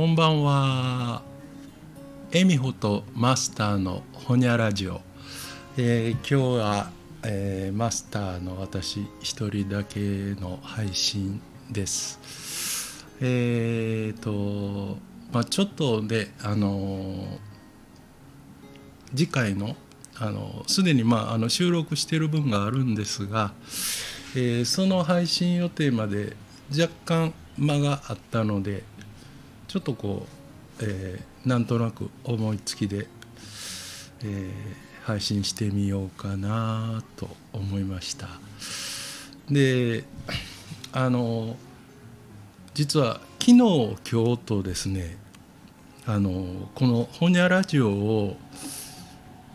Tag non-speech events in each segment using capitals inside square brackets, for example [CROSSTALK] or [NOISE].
こんばんは。エミホとマスターのホニャラジオ。えー今日は、えーマスターの私一人だけの配信です。えーと、まあちょっとで、あのー次回のあのすでに、まあ、あの収録してる分があるんですが、えーその配信予定まで若干間があったのでちょっとこう、えーなんとなく思いつきで、えー配信してみようかなと思いました。であの実は昨日今日とですねあのこの「ほにゃラジオ」を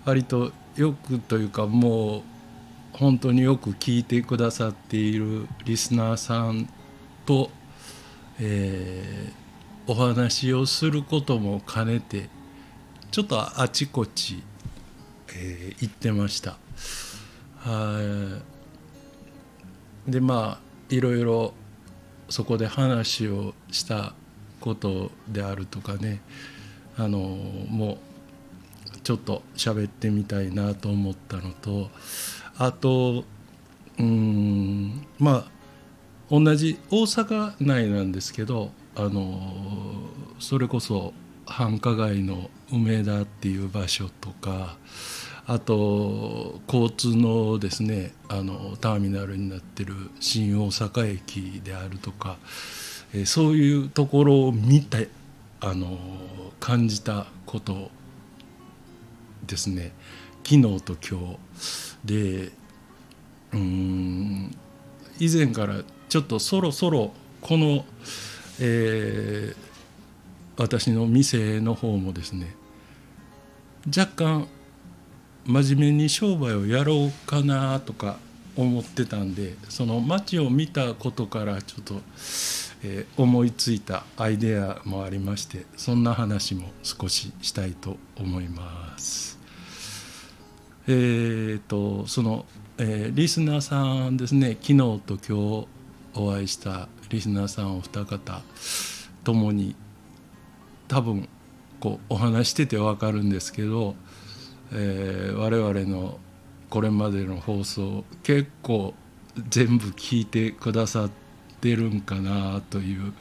割とよくというかもう本当によく聞いてくださっているリスナーさんと、えーお話をすることも兼ねてちょっとあちこち、えー行ってました。はいでまあいろいろそこで話をしたことであるとかねあのもうちょっと喋ってみたいなと思ったのとあとうんまあ同じ大阪内なんですけどあのそれこそ繁華街の梅田っていう場所とかあと交通のですねあのターミナルになってる新大阪駅であるとか、えそういうところを見てあの感じたことですね。昨日と今日でうん以前からちょっとそろそろこの、えー私の店の方もですね若干真面目に商売をやろうかなとか思ってたんでその街を見たことからちょっと、えー思いついたアイデアもありましてそんな話も少ししたいと思います。えー、とその、えーリスナーさんですね昨日と今日お会いしたリスナーさんお二方ともに多分こうお話してて分かるんですけど、えー我々のこれまでの放送結構全部聞いてくださってるんかなという、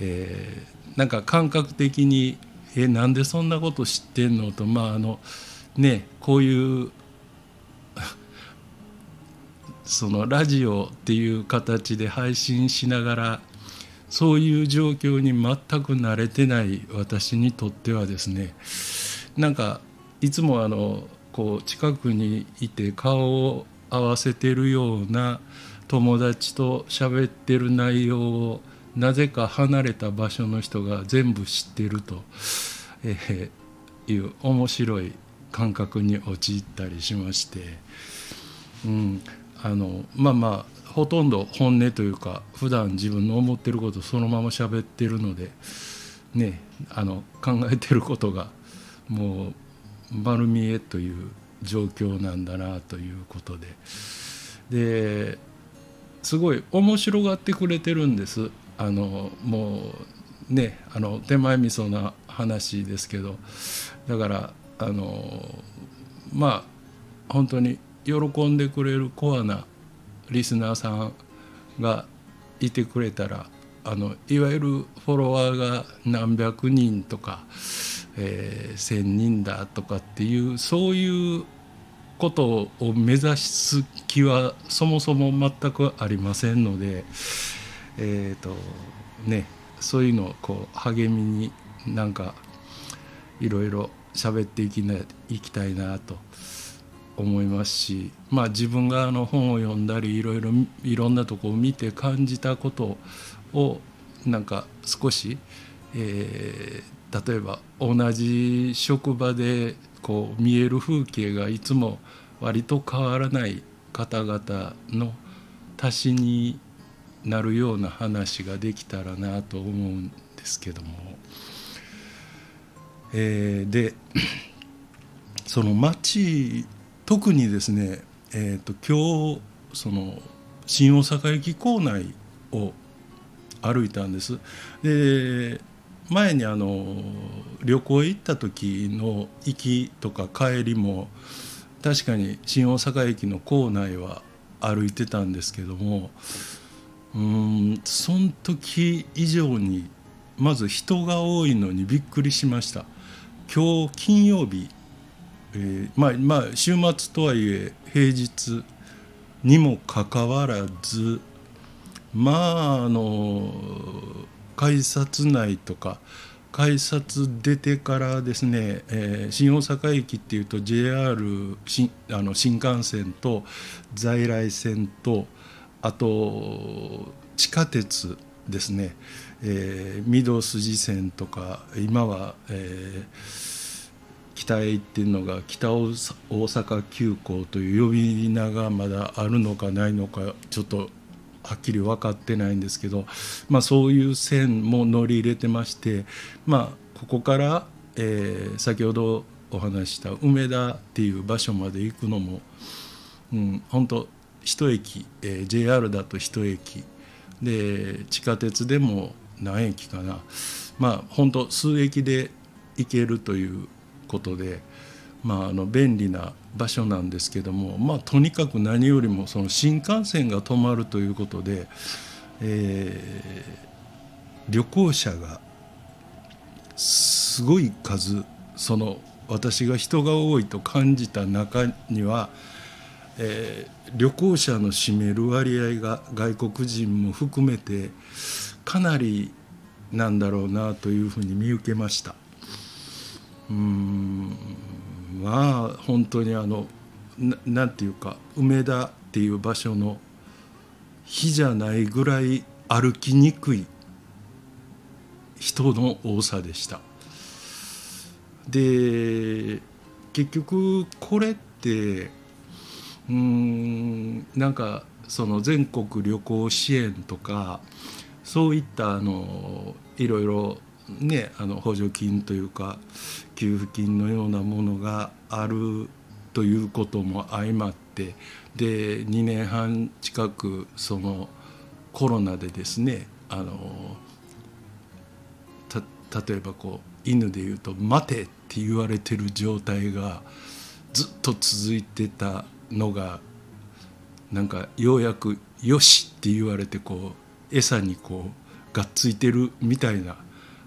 えーなんか感覚的に「えなんでそんなこと知ってんの?」とまああのねこういうそのラジオっていう形で配信しながらそういう状況に全く慣れてない私にとってはですねなんかいつもあのこう近くにいて顔を合わせてるような友達と喋ってる内容をなぜか離れた場所の人が全部知ってると、えーいう面白い感覚に陥ったりしまして。うん、あのまあまあほとんど本音というか普段自分の思ってることそのまま喋ってるのでねあの考えてることがもう丸見えという状況なんだなということで。ですごい面白がってくれてるんです。あのもうねあの手前味噌な話ですけど。だからあのまあ本当に喜んでくれるコアなリスナーさんがいてくれたらあのいわゆるフォロワーが何百人とか、えー1,000人だとかっていうそういうことを目指す気はそもそも全くありませんので、えーとね、そういうのをこう励みになんかいろいろ喋っていきないきたいなと。思いますし、まあ、自分があの本を読んだりいろいろいろんなとこを見て感じたことをなんか少し、えー例えば同じ職場でこう見える風景がいつも割と変わらない方々の足しになるような話ができたらなと思うんですけども、えーでその町特にですね、えー、と今日その新大阪駅構内を歩いたんです。で前にあの旅行へ行った時の行きとか帰りも確かに新大阪駅の構内は歩いてたんですけどもうんその時以上にまず人が多いのにびっくりしました今日金曜日、えー、まあまあ週末とはいえ平日にもかかわらずまああの改札内とか改札出てからですね、えー、新大阪駅っていうと JR 新あの新幹線と在来線とあと地下鉄ですね、えー、御堂筋線とか今は、えー、北へ行ってるのが北大阪急行という呼び名がまだあるのかないのかちょっとはっきり分かってないんですけど、まあ、そういう線も乗り入れてまして、まあ、ここから、えー、先ほどお話した梅田っていう場所まで行くのも、うん、本当一駅、えー、JR だと一駅で地下鉄でも何駅かな。まあ本当数駅で行けるということで、まあ、あの便利な場所なんですけども、まあ、とにかく何よりもその新幹線が止まるということで、えー、旅行者がすごい数その私が人が多いと感じた中には、えー、旅行者の占める割合が外国人も含めてかなりなんだろうなというふうに見受けました。うんまあ本当にあのななんていうか梅田っていう場所の日じゃないぐらい歩きにくい人の多さでした。で結局これってうんなんかその全国旅行支援とかそういったあのいろいろねあの補助金というか給付金のようなものがあるということも相まってで2年半近くそのコロナでですねあの例えばこう犬で言うと「待て」って言われてる状態がずっと続いてたのがなんかようやく「よし」って言われてこう餌にこうがっついてるみたいな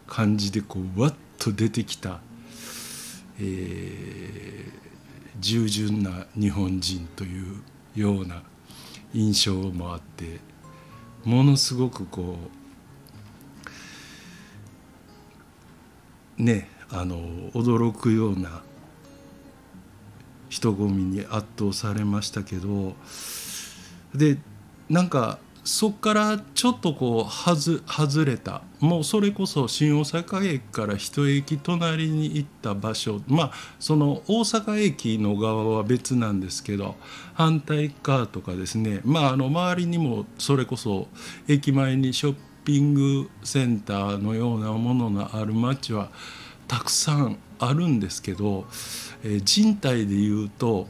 感じでこうわっと出てきた、えー、従順な日本人というような印象もあってものすごくこうねあの驚くような人混みに圧倒されましたけどでなんかそこからちょっとこう外外れた。もうそれこそ新大阪駅から一駅隣に行った場所。まあその大阪駅の側は別なんですけど反対側とかですね。まああの周りにもそれこそ駅前にショッピングセンターのようなものがある街はたくさんあるんですけど、えー、人体でいうと、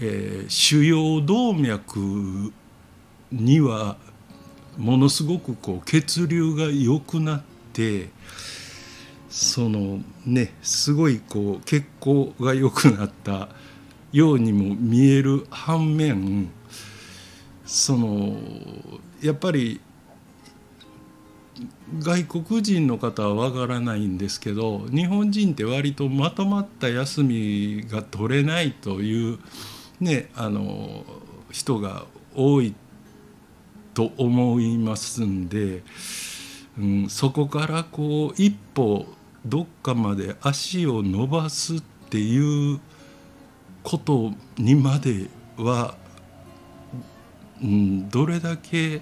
えー、主要動脈にはものすごくこう血流が良くなってそのねすごいこう血行が良くなったようにも見える反面そのやっぱり外国人の方はわからないんですけど日本人って割とまとまった休みが取れないという、ね、あの人が多いと思いますんで、うん、そこからこう一歩どっかまで足を伸ばすっていうことにまでは、うん、どれだけ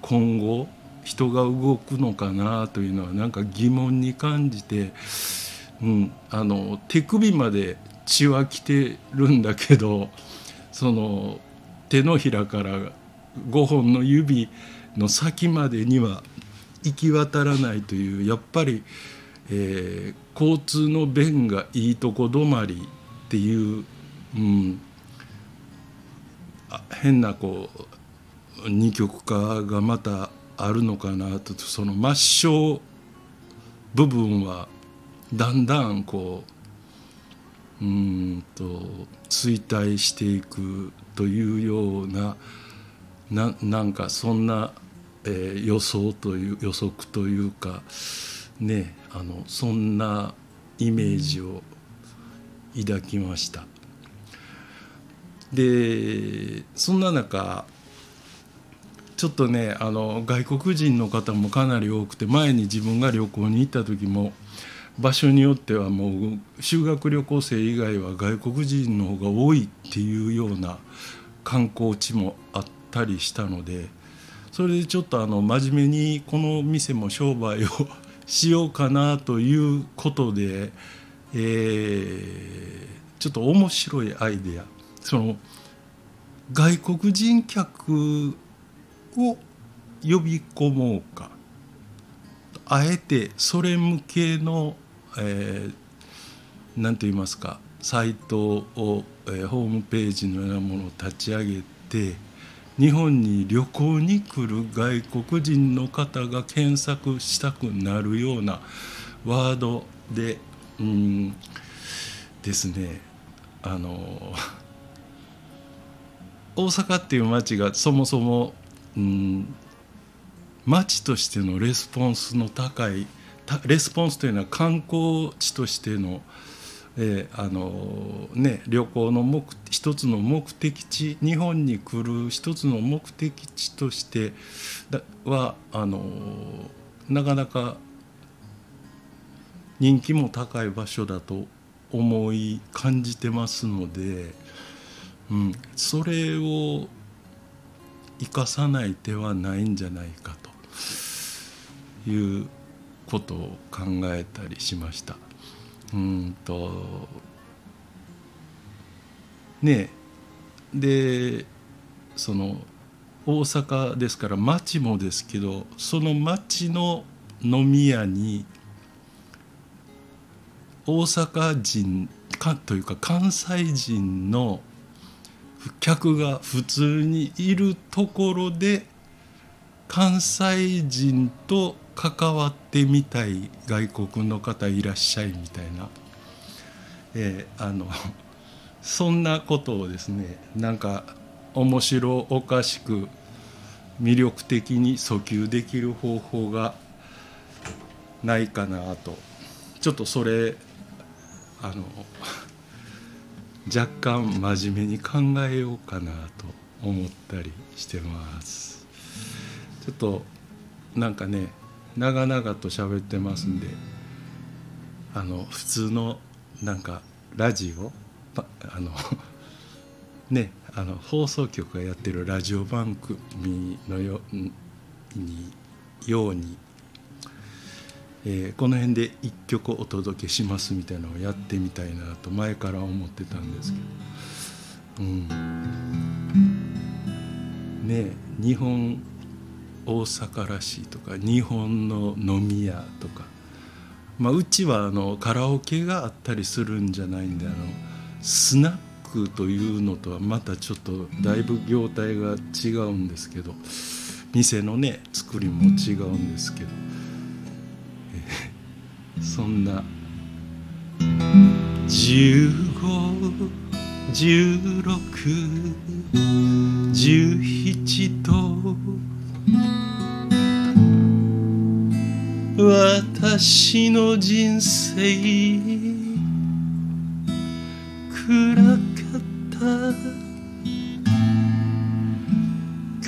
今後人が動くのかなというのはなんか疑問に感じて、うん、あの手首まで血は来てるんだけどその手のひらから5本の指の先までには行き渡らないというやっぱり、えー、交通の便がいいとこ止まりっていう、うん、変なこう二極化がまたあるのかなとその抹消部分はだんだんこううんと衰退していくというようなななんかそんな、えー、予想という予測というかねあのそんなイメージを抱きました。でそんな中ちょっとねあの外国人の方もかなり多くて前に自分が旅行に行った時も場所によってはもう修学旅行生以外は外国人の方が多いっていうような観光地もあったりしたのでそれでちょっとあの真面目にこの店も商売をしようかなということで、えー、ちょっと面白いアイデア。その外国人客を呼び込もうか。あえてそれ向けの何、えー、て言いますかサイトを、えー、ホームページのようなものを立ち上げて日本に旅行に来る外国人の方が検索したくなるようなワードでうんですね。あの大阪っていう街がそもそも、うん、街としてのレスポンスの高いレスポンスというのは観光地としての,、えー、あのね、旅行の目一つの目的地日本に来る一つの目的地としてはあのなかなか人気も高い場所だと思い感じてますので。うん、それを生かさない手はないんじゃないかということを考えたりしました。うんと。ねでその大阪ですから町もですけどその町の飲み屋に大阪人かというか関西人の客が普通にいるところで関西人と関わってみたい外国の方いらっしゃいみたいな、えー、あのそんなことをですねなんか面白おかしく魅力的に訴求できる方法がないかなと。ちょっとそれあの若干真面目に考えようかなと思ったりしてます。ちょっとなんかね長々と喋ってますんであの普通のなんかラジオあの [LAUGHS] ねあの放送局がやってるラジオ番組のよにようにえー、この辺で一曲お届けしますみたいなのをやってみたいなと前から思ってたんですけど、うん、ね日本大阪らしいとか日本の飲み屋とか、まあ、うちはあのカラオケがあったりするんじゃないんであのスナックというのとはまたちょっとだいぶ業態が違うんですけど店のね作りも違うんですけど。そんな。151617と私の人生暗かった。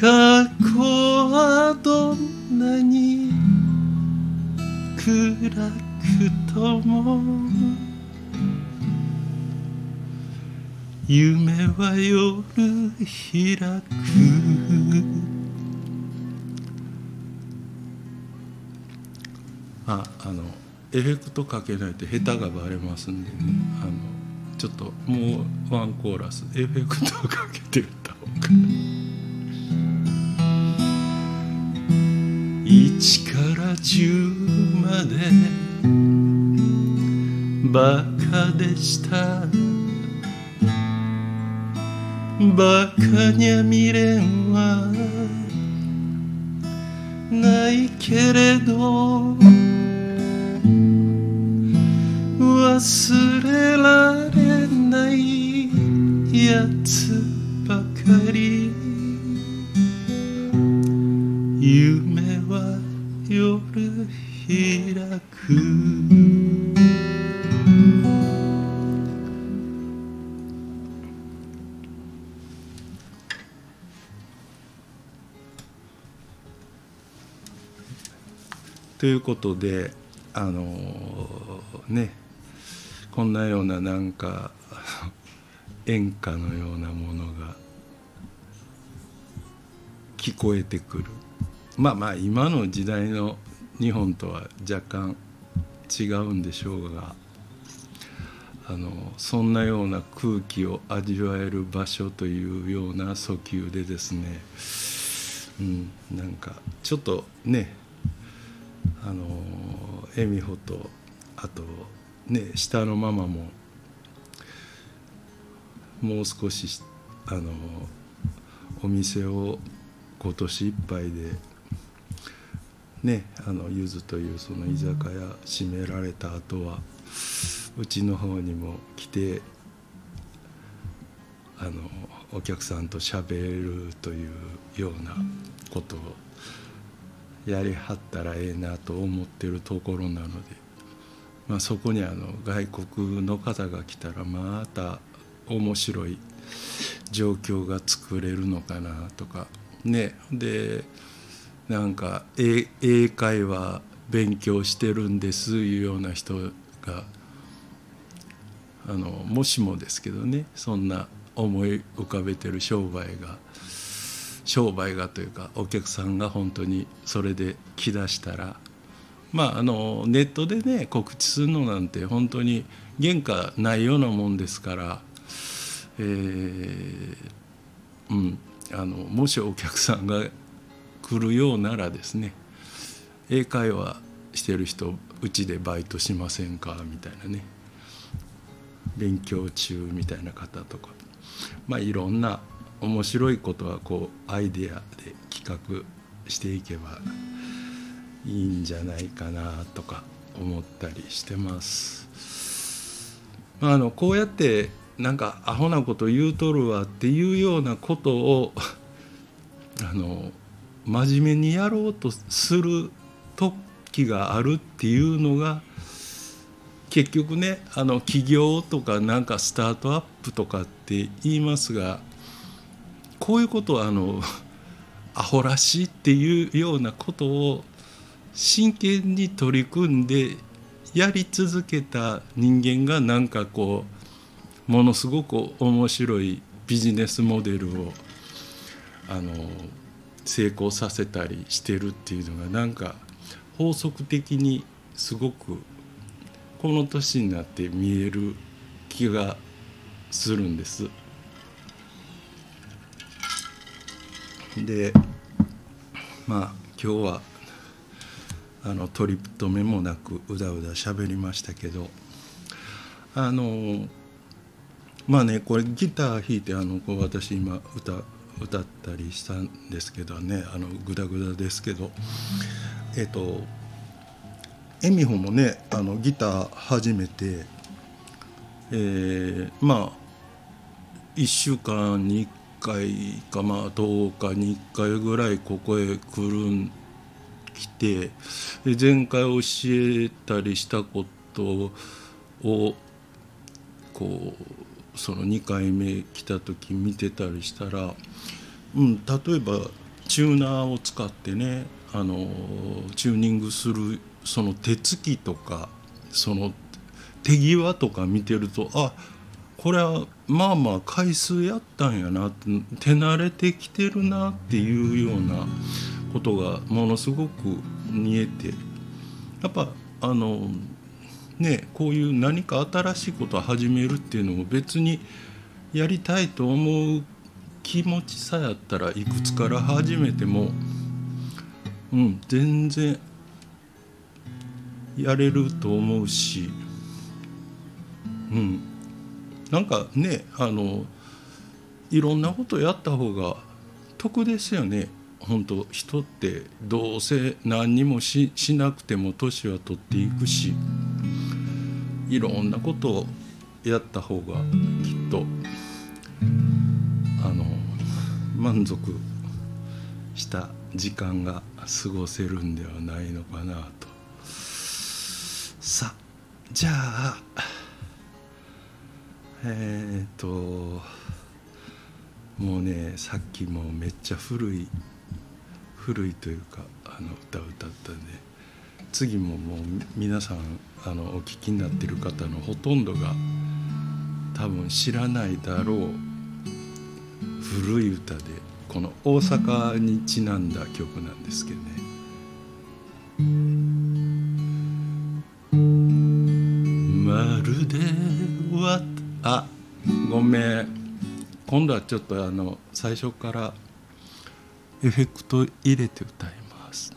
過去はどんなに暗くとも夢は夜開く。ああのエフェクトかけないと下手がバレますんでね。あのちょっともうワンコーラス。エフェクトをかけて歌おうか。1から10まで。バカでした。バカにゃ未練は。ないけれど。忘れられないやつばかり。夢は夜開く。ということであのねこんなようななんか演歌のようなものが聞こえてくる。まあまあ今の時代の日本とは若干違うんでしょうがあのそんなような空気を味わえる場所というような訴求でですね、うん、なんかちょっとねあの恵美穂とあとね下のママももう少しあのお店を今年いっぱいでねあのゆずというその居酒屋閉められた後はうちの方にも来てあのお客さんとしゃべるというようなことをやりはったらええなと思ってるところなので、まあ、そこにあの外国の方が来たらまた面白い状況が作れるのかなとか。ね。でなんか英会話勉強してるんですいうような人があのもしもですけどね。そんな思い浮かべてる商売が商売がというかお客さんが本当にそれで来だしたらまああのネットでね告知するのなんて本当に原価ないようなもんですからえー、うんあのもしお客さんが来るようならですね英会話してる人うちでバイトしませんかみたいなね勉強中みたいな方とかまあいろんな面白いことはこうアイデアで企画していけばいいんじゃないかなとか思ったりしてます。まあ、あのこうやってなんかアホなこと言うとるわっていうようなことを [LAUGHS] あの真面目にやろうとする時があるっていうのが結局ねあの起業とかなんかスタートアップとかって言いますがこういうことはあの [LAUGHS] アホらしいっていうようなことを真剣に取り組んでやり続けた人間がなんかこうものすごく面白いビジネスモデルをあの成功させたりしてるっていうのがなんか法則的にすごくこの年になって見える気がするんです。でまあ今日はあの取り留めもなくうだうだ喋りましたけどあのまあねこれギター弾いてあのこう私今歌歌ったりしたんですけどねあのグダグダですけどえっと恵美穂もねあのギター始めて、えー、まあ1週間に1回かまあ10日に1回ぐらいここへ来るん来て前回教えたりしたことをこうその2回目来た時見てたりしたら、うん、例えばチューナーを使ってねあのチューニングするその手つきとかその手際とか見てるとあこれはまあまあ回数やったんやな手慣れてきてるなっていうようなことがものすごく見えて。やっぱあのねこういう何か新しいことを始めるっていうのも別にやりたいと思う気持ちさやったらいくつから始めてもうん全然やれると思うしうん。なんかねあのいろんなことやった方が得ですよね。本当人ってどうせ何にもししなくても年は取っていくしいろんなことをやった方がきっとあの満足した時間が過ごせるんではないのかなと。さあじゃあえっ、ともうねさっきもめっちゃ古い古いというかあの歌を歌ったんで次ももう皆さんあのお聞きになってる方のほとんどが多分知らないだろう古い歌でこの大阪にちなんだ曲なんですけどね。まるでわあごめん今度はちょっとあの最初からエフェクト入れて歌います。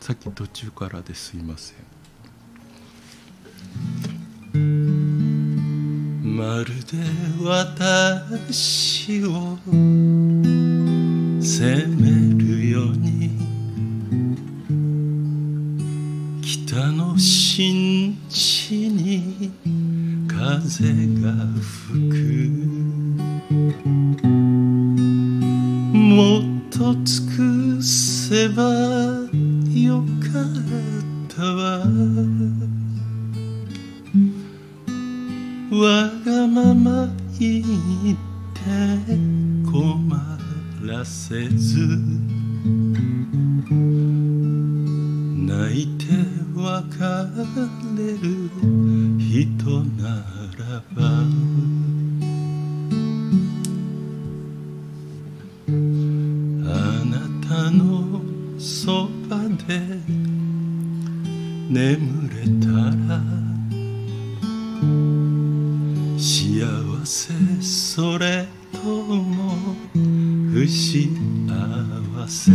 さっき途中からですいません。まるで私を責めるように北の新地に風が吹く。もと尽くせばよかったわ。わがまま言って困らせず。泣いて別れる人ならば。なのそばで眠れたら幸せそれとも不幸せ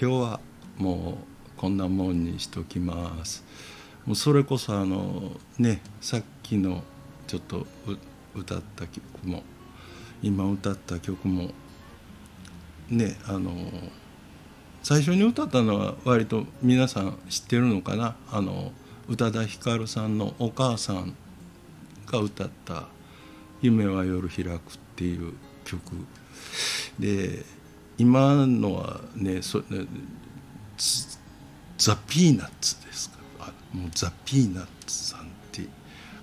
今日はもうこんなもんにしときます。もうそれこそあのねさっきのちょっと歌った曲も今歌った曲もねあの最初に歌ったのは割と皆さん知ってるのかな？あの宇多田ヒカルさんのお母さんが歌った「夢は夜開く」っていう曲。で今のはねそザザ・ピーナッツですか？あもうザ・ピーナッツさんって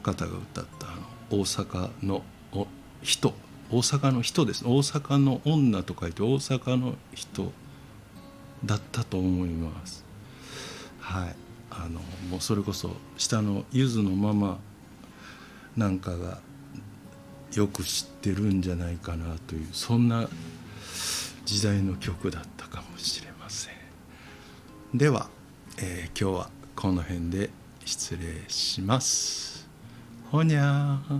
方が歌ったあの大阪のお人。大阪の人です。大阪の女と書いて大阪の人だったと思います。はい。あのもうそれこそ下のゆずのママなんかがよく知ってるんじゃないかなというそんな時代の曲だったかもしれません。では、えー今日はこの辺で失礼します。ほにゃー。